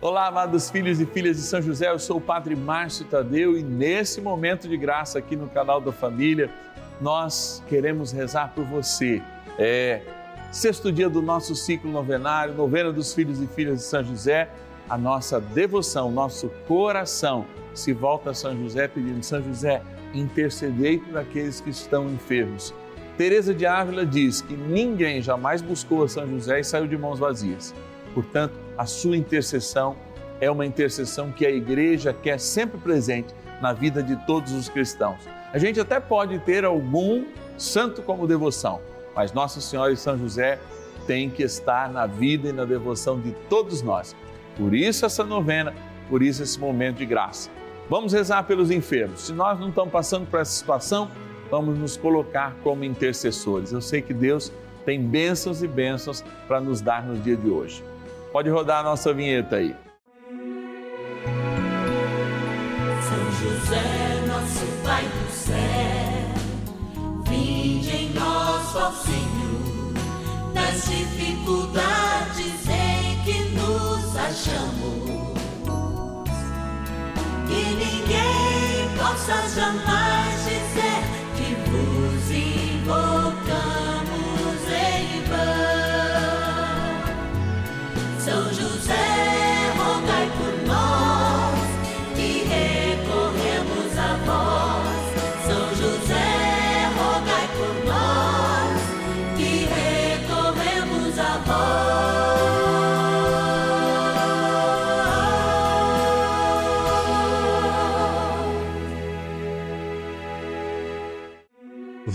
Olá, amados filhos e filhas de São José, eu sou o Padre Márcio Tadeu e nesse momento de graça aqui no canal da Família, nós queremos rezar por você. É sexto dia do nosso ciclo novenário, novena dos filhos e filhas de São José, a nossa devoção, nosso coração se volta a São José pedindo São José, intercedei por aqueles que estão enfermos. Teresa de Ávila diz que ninguém jamais buscou a São José e saiu de mãos vazias. Portanto, a sua intercessão é uma intercessão que a igreja quer sempre presente na vida de todos os cristãos. A gente até pode ter algum santo como devoção, mas Nossa Senhora e São José têm que estar na vida e na devoção de todos nós. Por isso essa novena, por isso esse momento de graça. Vamos rezar pelos enfermos. Se nós não estamos passando por essa situação, vamos nos colocar como intercessores. Eu sei que Deus tem bênçãos e bênçãos para nos dar no dia de hoje. Pode rodar a nossa vinheta aí. São José, nosso Pai do céu, vinde em nós, ó Senhor, nas dificuldades em que nos achamos. Que ninguém possa jamais dizer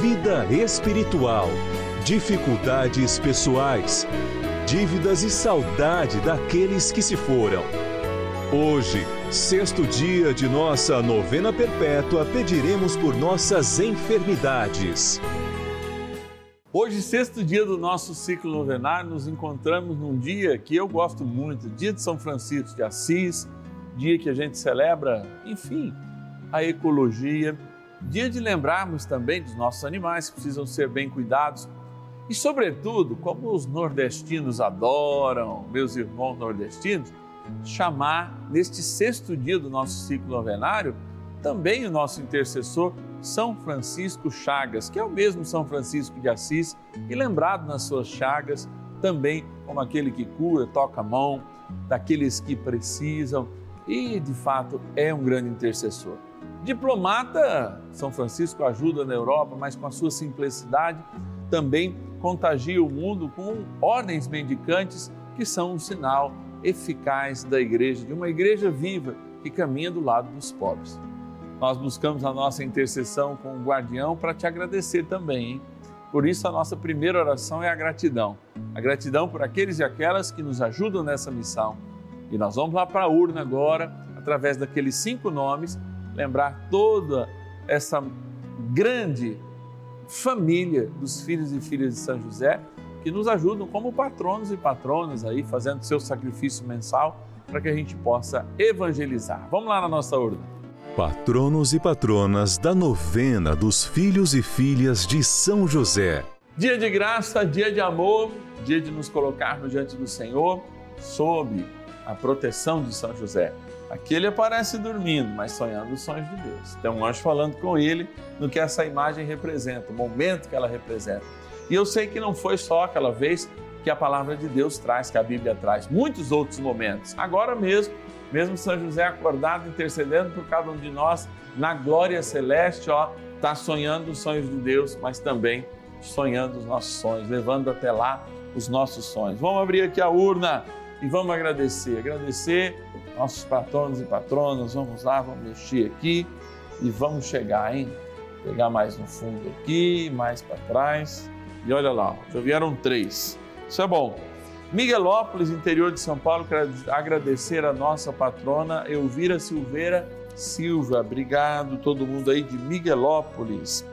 vida espiritual, dificuldades pessoais, dívidas e saudade daqueles que se foram. Hoje, sexto dia de nossa novena perpétua, pediremos por nossas enfermidades. Hoje, sexto dia do nosso ciclo novenário, nos encontramos num dia que eu gosto muito, dia de São Francisco de Assis, dia que a gente celebra, enfim, a ecologia Dia de lembrarmos também dos nossos animais que precisam ser bem cuidados e, sobretudo, como os nordestinos adoram, meus irmãos nordestinos, chamar neste sexto dia do nosso ciclo novenário também o nosso intercessor São Francisco Chagas, que é o mesmo São Francisco de Assis e lembrado nas suas chagas também como aquele que cura, toca a mão daqueles que precisam e de fato é um grande intercessor. Diplomata, São Francisco ajuda na Europa, mas com a sua simplicidade também contagia o mundo com ordens mendicantes que são um sinal eficaz da igreja, de uma igreja viva que caminha do lado dos pobres. Nós buscamos a nossa intercessão com o guardião para te agradecer também, hein? Por isso, a nossa primeira oração é a gratidão. A gratidão por aqueles e aquelas que nos ajudam nessa missão. E nós vamos lá para a urna agora, através daqueles cinco nomes lembrar toda essa grande família dos filhos e filhas de São José que nos ajudam como patronos e patronas aí fazendo seu sacrifício mensal para que a gente possa evangelizar. Vamos lá na nossa urna. Patronos e patronas da novena dos filhos e filhas de São José. Dia de graça, dia de amor, dia de nos colocarmos diante do Senhor sob a proteção de São José. Aqui ele aparece dormindo, mas sonhando os sonhos de Deus. Tem um anjo falando com ele no que essa imagem representa, o momento que ela representa. E eu sei que não foi só aquela vez que a palavra de Deus traz, que a Bíblia traz, muitos outros momentos. Agora mesmo, mesmo São José acordado, intercedendo por cada um de nós, na glória celeste, ó, está sonhando os sonhos de Deus, mas também sonhando os nossos sonhos, levando até lá os nossos sonhos. Vamos abrir aqui a urna e vamos agradecer. Agradecer nossos patronos e patronas. Vamos lá, vamos mexer aqui e vamos chegar, hein? Pegar mais no fundo aqui, mais para trás. E olha lá, já vieram três. Isso é bom. Miguelópolis, interior de São Paulo, quero agradecer a nossa patrona Elvira Silveira Silva. Obrigado todo mundo aí de Miguelópolis.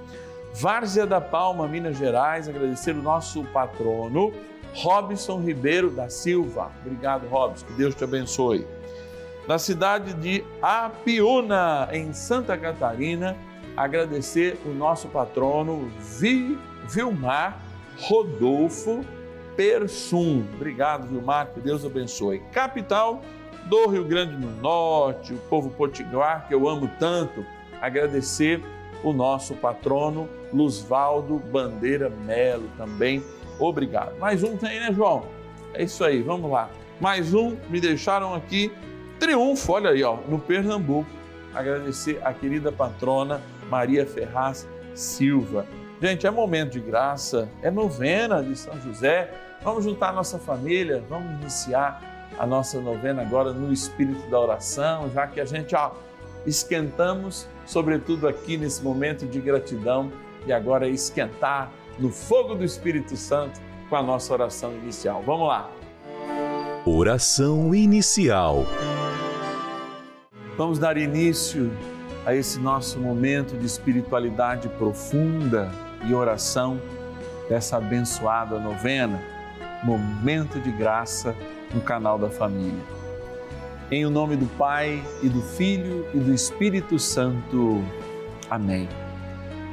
Várzea da Palma, Minas Gerais, agradecer o nosso patrono Robson Ribeiro da Silva. Obrigado, Robson, que Deus te abençoe. Na cidade de Apiúna, em Santa Catarina, agradecer o nosso patrono Vi, Vilmar Rodolfo Persum. Obrigado, Vilmar, que Deus abençoe. Capital do Rio Grande do Norte, o povo potiguar que eu amo tanto, agradecer o nosso patrono Luzvaldo Bandeira Melo também. Obrigado. Mais um tem, né, João? É isso aí, vamos lá. Mais um, me deixaram aqui. Triunfo, olha aí, ó, no Pernambuco. Agradecer a querida patrona Maria Ferraz Silva. Gente, é momento de graça, é novena de São José. Vamos juntar nossa família, vamos iniciar a nossa novena agora no espírito da oração, já que a gente ó, esquentamos, sobretudo aqui nesse momento de gratidão, e agora esquentar no fogo do Espírito Santo com a nossa oração inicial. Vamos lá. Oração inicial. Vamos dar início a esse nosso momento de espiritualidade profunda e oração dessa abençoada novena, momento de graça no canal da família. Em o nome do Pai e do Filho e do Espírito Santo. Amém.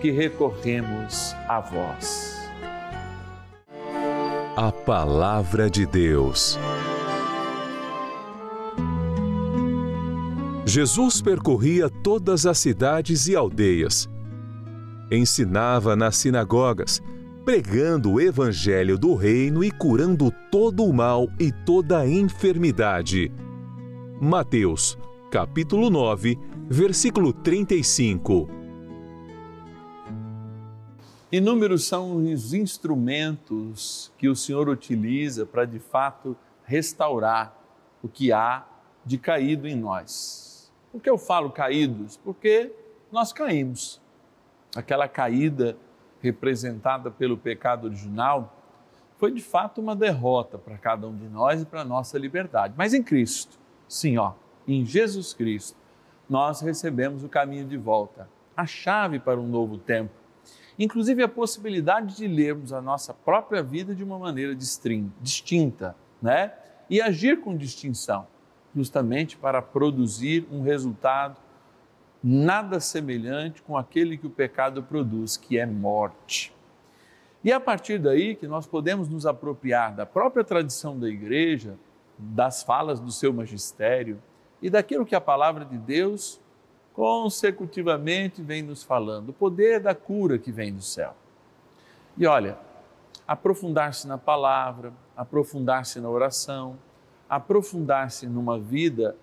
que recorremos a vós. A Palavra de Deus. Jesus percorria todas as cidades e aldeias, ensinava nas sinagogas pregando o evangelho do reino e curando todo o mal e toda a enfermidade. Mateus, capítulo 9, versículo 35. Inúmeros são os instrumentos que o Senhor utiliza para de fato restaurar o que há de caído em nós. Por que eu falo caídos? Porque nós caímos. Aquela caída representada pelo pecado original, foi de fato uma derrota para cada um de nós e para a nossa liberdade. Mas em Cristo, sim, ó, em Jesus Cristo, nós recebemos o caminho de volta, a chave para um novo tempo, inclusive a possibilidade de lermos a nossa própria vida de uma maneira distinta, né? E agir com distinção, justamente para produzir um resultado nada semelhante com aquele que o pecado produz, que é morte. E é a partir daí que nós podemos nos apropriar da própria tradição da igreja, das falas do seu magistério e daquilo que a palavra de Deus consecutivamente vem nos falando, o poder da cura que vem do céu. E olha, aprofundar-se na palavra, aprofundar-se na oração, aprofundar-se numa vida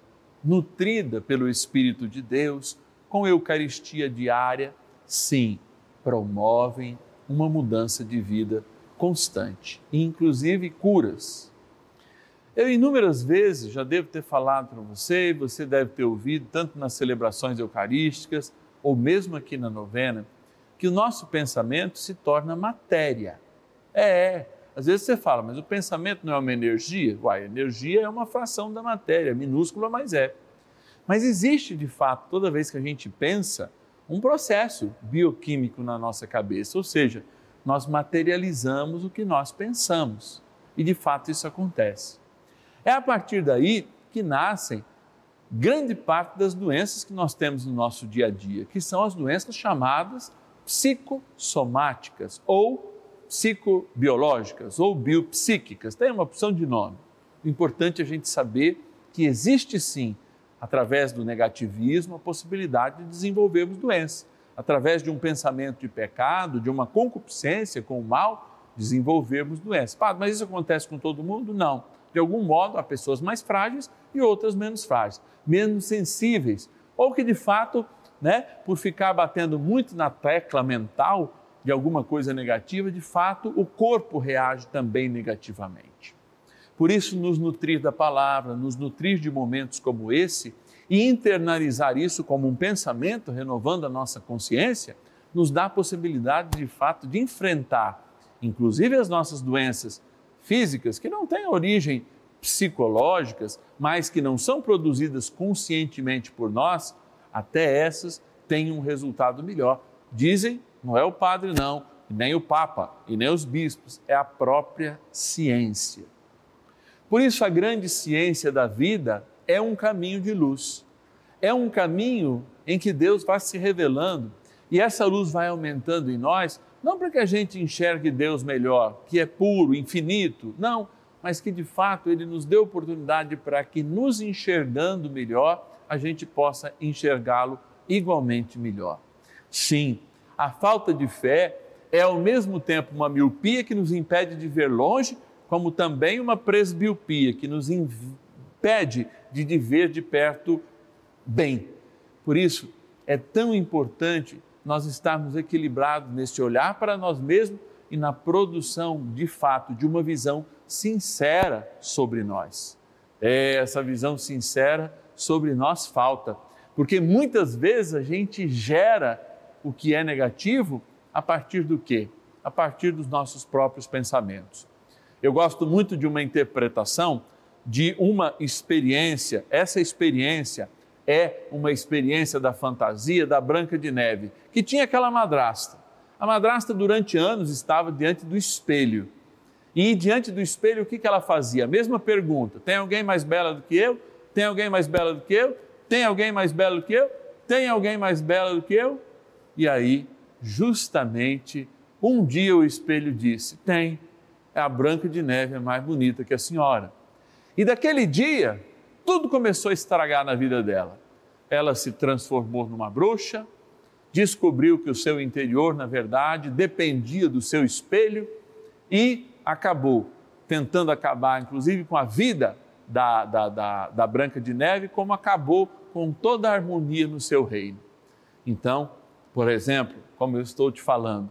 nutrida pelo Espírito de Deus, com Eucaristia diária, sim, promovem uma mudança de vida constante, inclusive curas. Eu inúmeras vezes já devo ter falado para você, você deve ter ouvido, tanto nas celebrações eucarísticas ou mesmo aqui na novena, que o nosso pensamento se torna matéria. É, é. às vezes você fala, mas o pensamento não é uma energia? Uai, energia é uma fração da matéria, minúscula, mas é. Mas existe de fato, toda vez que a gente pensa, um processo bioquímico na nossa cabeça, ou seja, nós materializamos o que nós pensamos. E de fato isso acontece. É a partir daí que nascem grande parte das doenças que nós temos no nosso dia a dia, que são as doenças chamadas psicossomáticas ou psicobiológicas ou biopsíquicas. Tem uma opção de nome. O importante é a gente saber que existe sim, através do negativismo, a possibilidade de desenvolvermos doenças. Através de um pensamento de pecado, de uma concupiscência com o mal, desenvolvermos doenças. Mas isso acontece com todo mundo? Não de algum modo, há pessoas mais frágeis e outras menos frágeis, menos sensíveis, ou que de fato, né, por ficar batendo muito na tecla mental de alguma coisa negativa, de fato o corpo reage também negativamente. Por isso, nos nutrir da palavra, nos nutrir de momentos como esse e internalizar isso como um pensamento, renovando a nossa consciência, nos dá a possibilidade de fato de enfrentar, inclusive as nossas doenças físicas que não têm origem psicológicas, mas que não são produzidas conscientemente por nós, até essas têm um resultado melhor. Dizem, não é o padre, não, nem o Papa e nem os bispos, é a própria ciência. Por isso, a grande ciência da vida é um caminho de luz, é um caminho em que Deus vai se revelando e essa luz vai aumentando em nós não para que a gente enxergue Deus melhor, que é puro, infinito, não, mas que de fato Ele nos deu oportunidade para que, nos enxergando melhor, a gente possa enxergá-lo igualmente melhor. Sim, a falta de fé é ao mesmo tempo uma miopia que nos impede de ver longe, como também uma presbiopia que nos impede de ver de perto bem. Por isso, é tão importante nós estarmos equilibrados neste olhar para nós mesmos e na produção, de fato, de uma visão sincera sobre nós. É, essa visão sincera sobre nós falta, porque muitas vezes a gente gera o que é negativo a partir do quê? A partir dos nossos próprios pensamentos. Eu gosto muito de uma interpretação de uma experiência, essa experiência é uma experiência da fantasia da Branca de Neve, que tinha aquela madrasta. A madrasta, durante anos, estava diante do espelho. E diante do espelho, o que, ela fazia? A mesma pergunta: tem alguém mais bela do que eu? Tem alguém mais bela do que eu? Tem alguém mais bela do que eu? Tem alguém mais bela do que eu? E aí, justamente, um dia o espelho disse: Tem, a Branca de Neve é mais bonita que a senhora. E daquele dia, tudo começou a estragar na vida dela. Ela se transformou numa bruxa, descobriu que o seu interior, na verdade, dependia do seu espelho e acabou tentando acabar, inclusive, com a vida da, da, da, da Branca de Neve, como acabou com toda a harmonia no seu reino. Então, por exemplo, como eu estou te falando,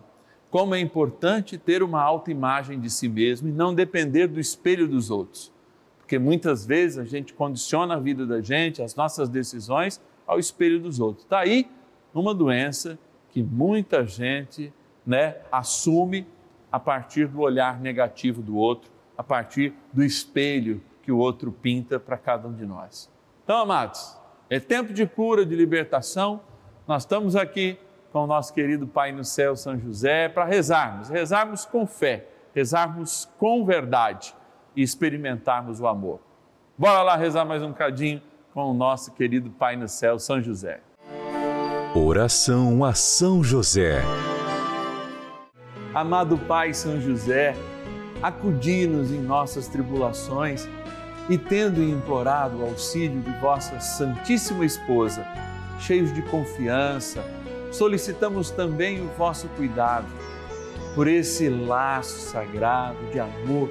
como é importante ter uma autoimagem de si mesmo e não depender do espelho dos outros porque muitas vezes a gente condiciona a vida da gente, as nossas decisões, ao espelho dos outros. Está aí uma doença que muita gente né, assume a partir do olhar negativo do outro, a partir do espelho que o outro pinta para cada um de nós. Então, amados, é tempo de cura, de libertação. Nós estamos aqui com o nosso querido Pai no céu, São José, para rezarmos, rezarmos com fé, rezarmos com verdade e experimentarmos o amor. Bora lá rezar mais um bocadinho com o nosso querido Pai no céu, São José. Oração a São José. Amado Pai São José, acudi-nos em nossas tribulações e, tendo implorado o auxílio de vossa Santíssima Esposa, cheios de confiança, solicitamos também o vosso cuidado por esse laço sagrado de amor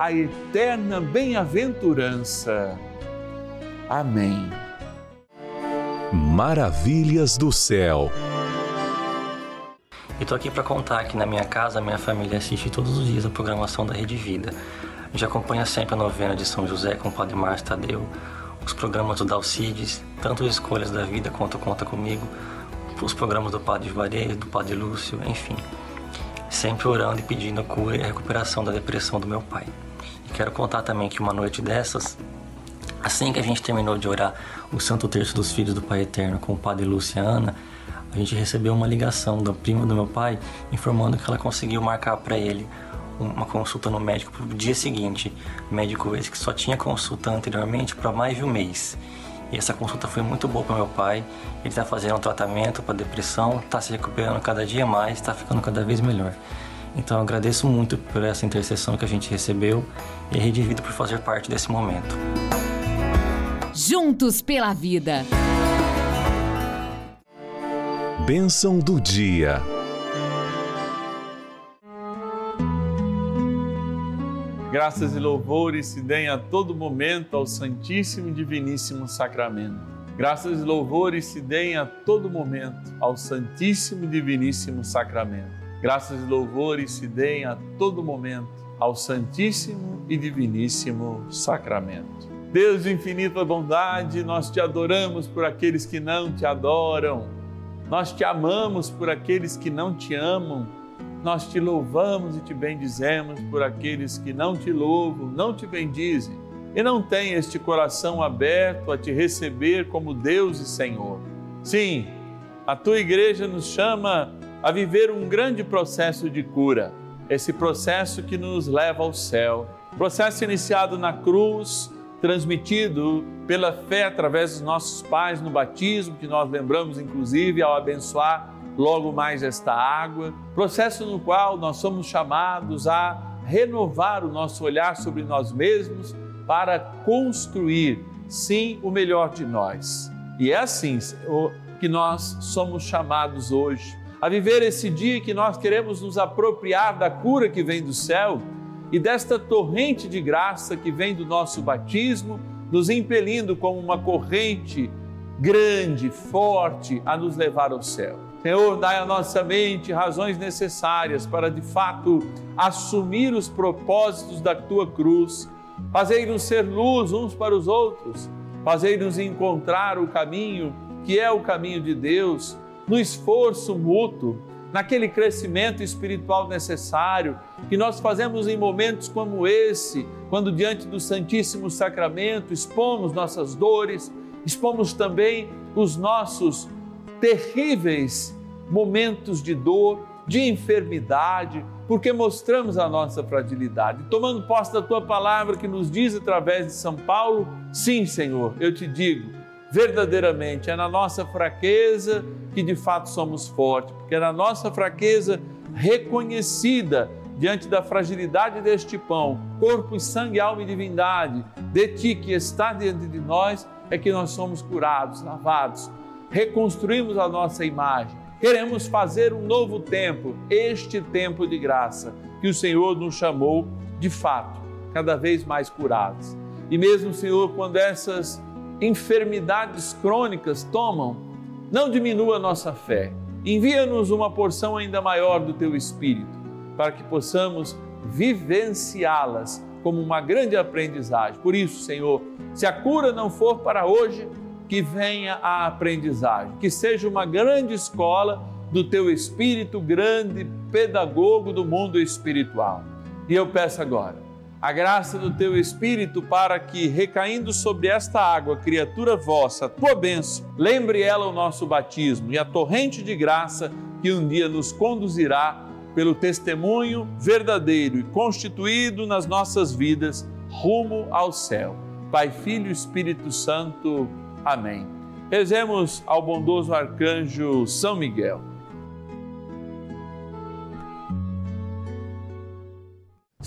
a eterna bem-aventurança. Amém. Maravilhas do céu. E tô aqui para contar que na minha casa, minha família assiste todos os dias a programação da Rede Vida. Já acompanha sempre a novena de São José com o Padre Márcio Tadeu, os programas do Dalcides, tanto as Escolhas da Vida quanto Conta Comigo, os programas do Padre Juarez, do Padre Lúcio, enfim sempre orando e pedindo a cura e a recuperação da depressão do meu pai. Quero contar também que uma noite dessas, assim que a gente terminou de orar o Santo Terço dos Filhos do Pai Eterno com o Padre Luciana, a gente recebeu uma ligação da prima do meu pai informando que ela conseguiu marcar para ele uma consulta no médico para o dia seguinte. Médico esse que só tinha consulta anteriormente para mais de um mês. E essa consulta foi muito boa para meu pai. Ele está fazendo um tratamento para depressão, está se recuperando cada dia mais, está ficando cada vez melhor. Então eu agradeço muito por essa intercessão que a gente recebeu e a Rede Vida por fazer parte desse momento. Juntos pela vida. Bênção do dia. Graças e louvores se deem a todo momento ao Santíssimo e Diviníssimo Sacramento. Graças e louvores se deem a todo momento ao Santíssimo e Diviníssimo Sacramento. Graças e louvores se deem a todo momento ao Santíssimo e Diviníssimo Sacramento. Deus de infinita bondade, nós te adoramos por aqueles que não te adoram. Nós te amamos por aqueles que não te amam nós te louvamos e te bendizemos por aqueles que não te louvam, não te bendizem e não têm este coração aberto a te receber como Deus e Senhor. Sim, a tua igreja nos chama a viver um grande processo de cura, esse processo que nos leva ao céu. Processo iniciado na cruz, transmitido pela fé através dos nossos pais no batismo, que nós lembramos inclusive ao abençoar logo mais esta água, processo no qual nós somos chamados a renovar o nosso olhar sobre nós mesmos para construir, sim, o melhor de nós. E é assim que nós somos chamados hoje a viver esse dia que nós queremos nos apropriar da cura que vem do céu e desta torrente de graça que vem do nosso batismo, nos impelindo como uma corrente grande, forte, a nos levar ao céu. Senhor, dai à nossa mente razões necessárias para de fato assumir os propósitos da tua cruz, fazei-nos ser luz uns para os outros, fazei-nos encontrar o caminho que é o caminho de Deus, no esforço mútuo, naquele crescimento espiritual necessário que nós fazemos em momentos como esse, quando diante do Santíssimo Sacramento expomos nossas dores, expomos também os nossos terríveis momentos de dor, de enfermidade, porque mostramos a nossa fragilidade. Tomando posse da tua palavra que nos diz através de São Paulo, sim, Senhor, eu te digo, verdadeiramente é na nossa fraqueza que de fato somos fortes, porque na nossa fraqueza reconhecida diante da fragilidade deste pão, corpo e sangue, alma e divindade, de ti que está diante de nós, é que nós somos curados, lavados, reconstruímos a nossa imagem. Queremos fazer um novo tempo, este tempo de graça, que o Senhor nos chamou de fato, cada vez mais curados. E mesmo, Senhor, quando essas enfermidades crônicas tomam, não diminua nossa fé. Envia-nos uma porção ainda maior do teu Espírito, para que possamos vivenciá-las como uma grande aprendizagem. Por isso, Senhor, se a cura não for para hoje, que venha a aprendizagem, que seja uma grande escola do teu Espírito, grande pedagogo do mundo espiritual. E eu peço agora a graça do teu Espírito para que, recaindo sobre esta água, criatura vossa, a tua bênção, lembre ela o nosso batismo e a torrente de graça que um dia nos conduzirá pelo testemunho verdadeiro e constituído nas nossas vidas rumo ao céu. Pai, Filho e Espírito Santo. Amém. Rezemos ao bondoso arcanjo São Miguel.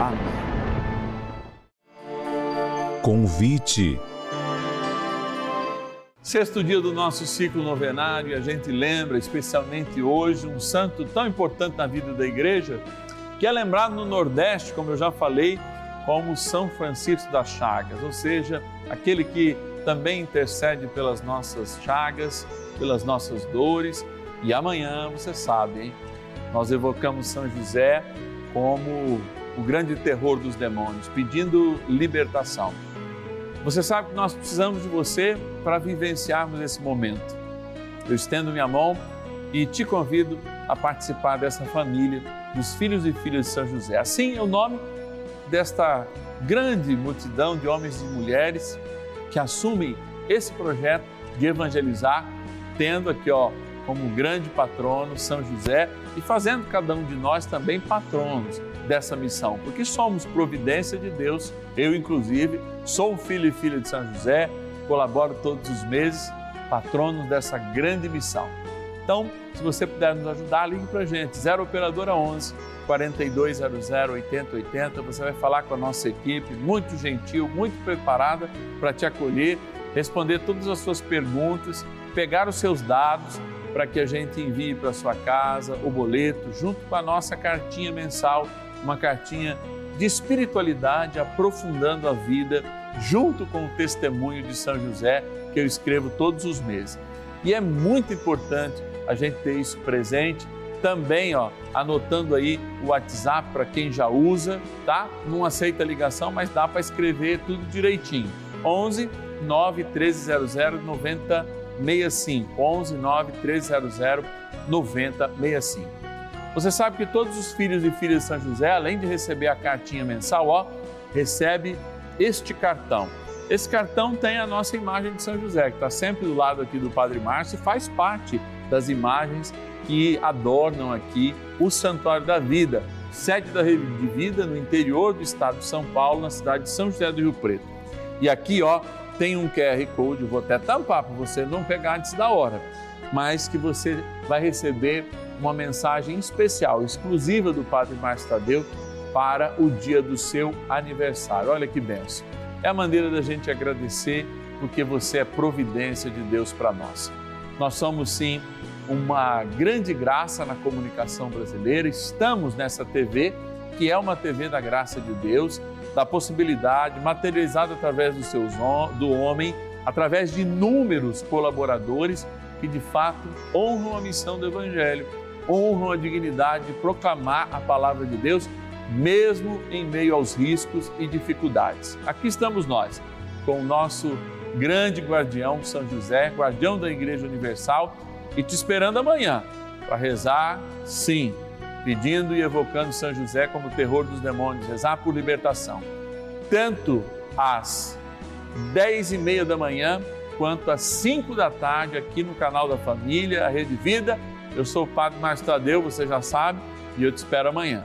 Amém. Convite. Sexto dia do nosso ciclo novenário e a gente lembra especialmente hoje um santo tão importante na vida da igreja, que é lembrado no Nordeste, como eu já falei, como São Francisco das Chagas, ou seja, aquele que também intercede pelas nossas chagas, pelas nossas dores. E amanhã, você sabe, hein? Nós evocamos São José como o grande terror dos demônios, pedindo libertação. Você sabe que nós precisamos de você para vivenciarmos esse momento. Eu estendo minha mão e te convido a participar dessa família dos filhos e filhas de São José. Assim é o nome desta grande multidão de homens e mulheres que assumem esse projeto de evangelizar, tendo aqui ó como grande patrono São José e fazendo cada um de nós também patronos dessa missão, porque somos providência de Deus. Eu, inclusive, sou filho e filha de São José, colaboro todos os meses, patrono dessa grande missão. Então, se você puder nos ajudar, ligue para a gente, 0 Operadora 11 4200 8080. Você vai falar com a nossa equipe, muito gentil, muito preparada para te acolher, responder todas as suas perguntas, pegar os seus dados para que a gente envie para sua casa o boleto junto com a nossa cartinha mensal uma cartinha de espiritualidade, aprofundando a vida, junto com o testemunho de São José, que eu escrevo todos os meses. E é muito importante a gente ter isso presente. Também, ó, anotando aí o WhatsApp para quem já usa, tá? Não aceita ligação, mas dá para escrever tudo direitinho. 11 9 1300 9065. 11 9 1300 9065. Você sabe que todos os filhos e filhas de São José, além de receber a cartinha mensal, ó, recebe este cartão. Esse cartão tem a nossa imagem de São José, que está sempre do lado aqui do Padre Márcio e faz parte das imagens que adornam aqui o Santuário da Vida, sede da Rede de Vida no interior do estado de São Paulo, na cidade de São José do Rio Preto. E aqui, ó, tem um QR Code, vou até tampar para você não pegar antes da hora, mas que você vai receber uma mensagem especial, exclusiva do Padre Márcio Tadeu para o dia do seu aniversário. Olha que benção. É a maneira da gente agradecer porque você é providência de Deus para nós. Nós somos sim uma grande graça na comunicação brasileira. Estamos nessa TV, que é uma TV da graça de Deus, da possibilidade materializada através do, seus, do homem, através de inúmeros colaboradores que de fato honram a missão do Evangelho honram a dignidade de proclamar a palavra de Deus, mesmo em meio aos riscos e dificuldades. Aqui estamos nós, com o nosso grande guardião, São José, guardião da Igreja Universal, e te esperando amanhã para rezar, sim, pedindo e evocando São José como terror dos demônios, rezar por libertação. Tanto às dez e meia da manhã, quanto às 5 da tarde aqui no canal da Família, a Rede Vida. Eu sou o Padre Márcio Tadeu, você já sabe, e eu te espero amanhã.